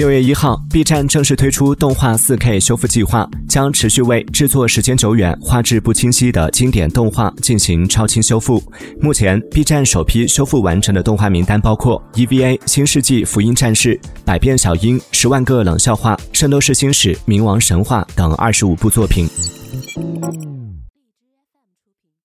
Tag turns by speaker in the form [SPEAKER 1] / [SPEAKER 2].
[SPEAKER 1] 六月一号，B 站正式推出动画 4K 修复计划，将持续为制作时间久远、画质不清晰的经典动画进行超清修复。目前，B 站首批修复完成的动画名单包括《EVA：新世纪福音战士》《百变小樱》《十万个冷笑话》《圣斗士星矢：冥王神话》等二十五部作品。